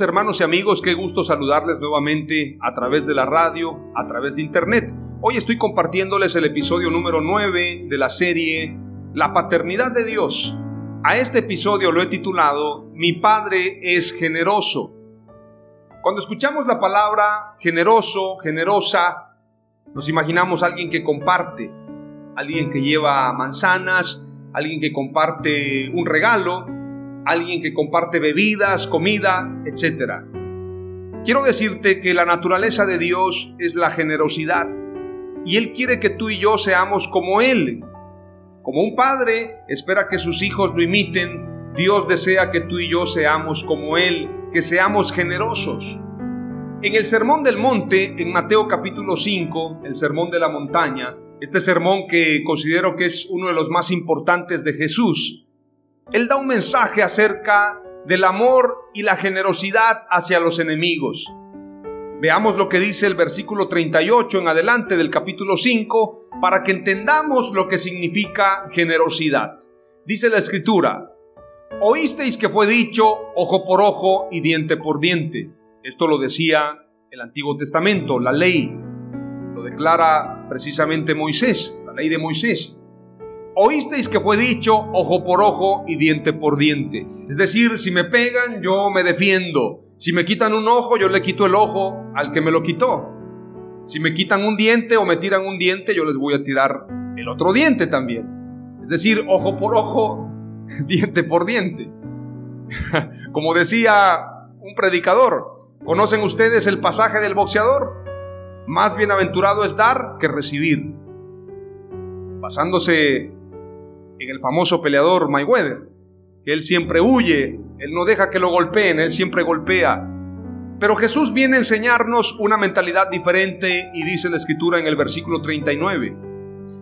Hermanos y amigos, qué gusto saludarles nuevamente a través de la radio, a través de internet. Hoy estoy compartiéndoles el episodio número 9 de la serie La paternidad de Dios. A este episodio lo he titulado Mi Padre es generoso. Cuando escuchamos la palabra generoso, generosa, nos imaginamos a alguien que comparte, alguien que lleva manzanas, alguien que comparte un regalo, alguien que comparte bebidas, comida, etc. Quiero decirte que la naturaleza de Dios es la generosidad y Él quiere que tú y yo seamos como Él. Como un padre espera que sus hijos lo imiten, Dios desea que tú y yo seamos como Él, que seamos generosos. En el Sermón del Monte, en Mateo capítulo 5, el Sermón de la Montaña, este sermón que considero que es uno de los más importantes de Jesús, él da un mensaje acerca del amor y la generosidad hacia los enemigos. Veamos lo que dice el versículo 38 en adelante del capítulo 5 para que entendamos lo que significa generosidad. Dice la escritura, oísteis que fue dicho ojo por ojo y diente por diente. Esto lo decía el Antiguo Testamento, la ley. Lo declara precisamente Moisés, la ley de Moisés. Oísteis que fue dicho ojo por ojo y diente por diente. Es decir, si me pegan, yo me defiendo. Si me quitan un ojo, yo le quito el ojo al que me lo quitó. Si me quitan un diente o me tiran un diente, yo les voy a tirar el otro diente también. Es decir, ojo por ojo, diente por diente. Como decía un predicador, ¿conocen ustedes el pasaje del boxeador? Más bienaventurado es dar que recibir. Basándose en el famoso peleador Mayweather, que él siempre huye, él no deja que lo golpeen, él siempre golpea. Pero Jesús viene a enseñarnos una mentalidad diferente y dice la escritura en el versículo 39.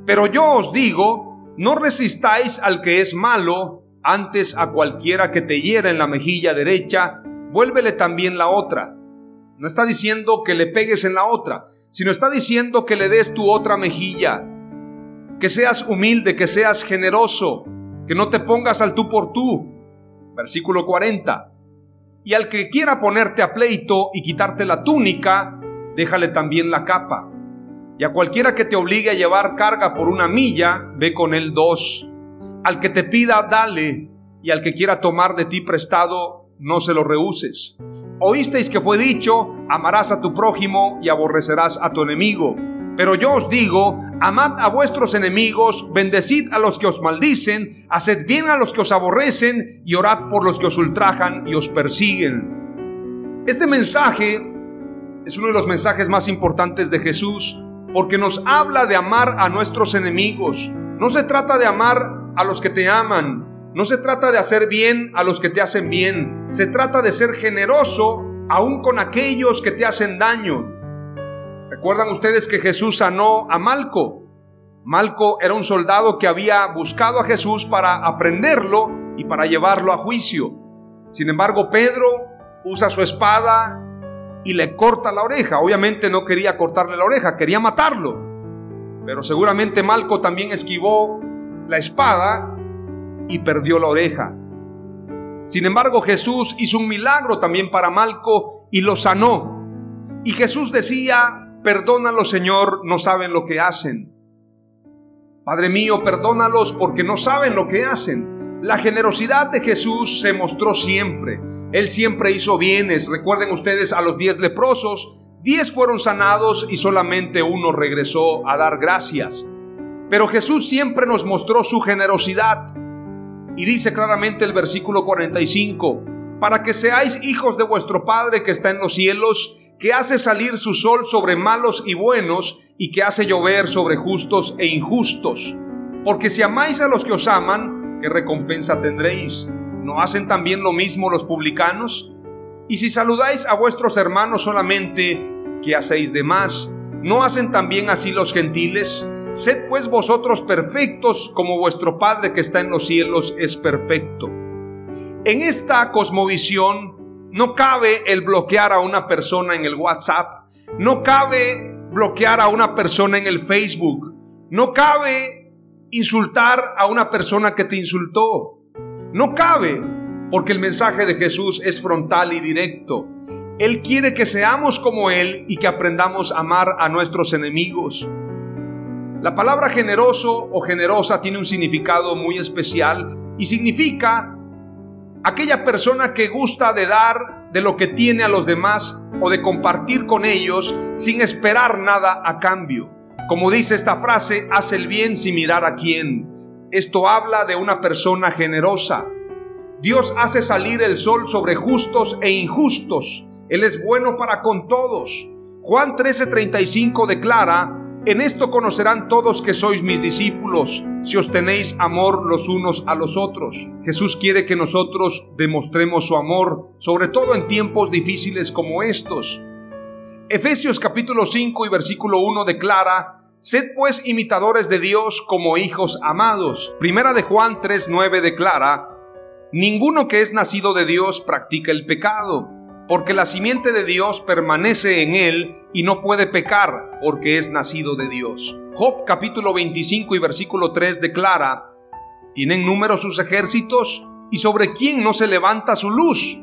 Pero yo os digo, no resistáis al que es malo, antes a cualquiera que te hiera en la mejilla derecha, vuélvele también la otra. No está diciendo que le pegues en la otra, sino está diciendo que le des tu otra mejilla que seas humilde, que seas generoso, que no te pongas al tú por tú. Versículo 40. Y al que quiera ponerte a pleito y quitarte la túnica, déjale también la capa. Y a cualquiera que te obligue a llevar carga por una milla, ve con él dos. Al que te pida, dale, y al que quiera tomar de ti prestado, no se lo rehuses. Oísteis que fue dicho, amarás a tu prójimo y aborrecerás a tu enemigo. Pero yo os digo, amad a vuestros enemigos, bendecid a los que os maldicen, haced bien a los que os aborrecen y orad por los que os ultrajan y os persiguen. Este mensaje es uno de los mensajes más importantes de Jesús porque nos habla de amar a nuestros enemigos. No se trata de amar a los que te aman, no se trata de hacer bien a los que te hacen bien, se trata de ser generoso aún con aquellos que te hacen daño. Recuerdan ustedes que Jesús sanó a Malco. Malco era un soldado que había buscado a Jesús para aprenderlo y para llevarlo a juicio. Sin embargo, Pedro usa su espada y le corta la oreja. Obviamente no quería cortarle la oreja, quería matarlo. Pero seguramente Malco también esquivó la espada y perdió la oreja. Sin embargo, Jesús hizo un milagro también para Malco y lo sanó. Y Jesús decía, perdónalo Señor, no saben lo que hacen. Padre mío, perdónalos porque no saben lo que hacen. La generosidad de Jesús se mostró siempre. Él siempre hizo bienes. Recuerden ustedes a los diez leprosos, diez fueron sanados y solamente uno regresó a dar gracias. Pero Jesús siempre nos mostró su generosidad. Y dice claramente el versículo 45, para que seáis hijos de vuestro Padre que está en los cielos, que hace salir su sol sobre malos y buenos, y que hace llover sobre justos e injustos. Porque si amáis a los que os aman, ¿qué recompensa tendréis? ¿No hacen también lo mismo los publicanos? Y si saludáis a vuestros hermanos solamente, ¿qué hacéis de más? ¿No hacen también así los gentiles? Sed pues vosotros perfectos como vuestro Padre que está en los cielos es perfecto. En esta cosmovisión no cabe el bloquear a una persona en el WhatsApp, no cabe bloquear a una persona en el Facebook, no cabe insultar a una persona que te insultó, no cabe porque el mensaje de Jesús es frontal y directo. Él quiere que seamos como Él y que aprendamos a amar a nuestros enemigos. La palabra generoso o generosa tiene un significado muy especial y significa aquella persona que gusta de dar de lo que tiene a los demás o de compartir con ellos sin esperar nada a cambio. Como dice esta frase, hace el bien sin mirar a quién. Esto habla de una persona generosa. Dios hace salir el sol sobre justos e injustos. Él es bueno para con todos. Juan 13:35 declara, en esto conocerán todos que sois mis discípulos, si os tenéis amor los unos a los otros. Jesús quiere que nosotros demostremos su amor, sobre todo en tiempos difíciles como estos. Efesios capítulo 5 y versículo 1 declara, Sed pues imitadores de Dios como hijos amados. Primera de Juan 3:9 declara, Ninguno que es nacido de Dios practica el pecado porque la simiente de Dios permanece en él y no puede pecar porque es nacido de Dios. Job capítulo 25 y versículo 3 declara, ¿tienen número sus ejércitos? ¿Y sobre quién no se levanta su luz?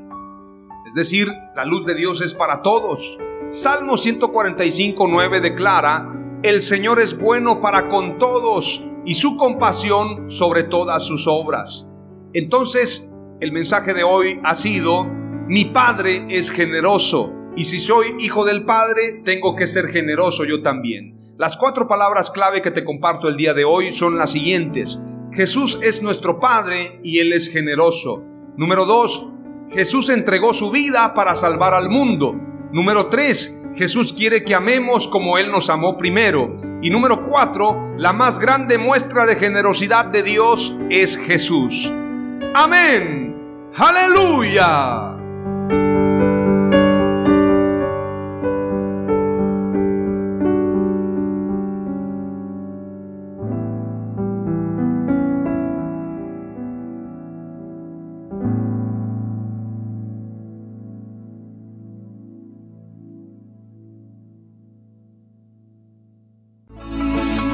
Es decir, la luz de Dios es para todos. Salmo 145, 9 declara, el Señor es bueno para con todos y su compasión sobre todas sus obras. Entonces, el mensaje de hoy ha sido, mi Padre es generoso y si soy hijo del Padre, tengo que ser generoso yo también. Las cuatro palabras clave que te comparto el día de hoy son las siguientes. Jesús es nuestro Padre y Él es generoso. Número dos, Jesús entregó su vida para salvar al mundo. Número tres, Jesús quiere que amemos como Él nos amó primero. Y número cuatro, la más grande muestra de generosidad de Dios es Jesús. Amén. Aleluya.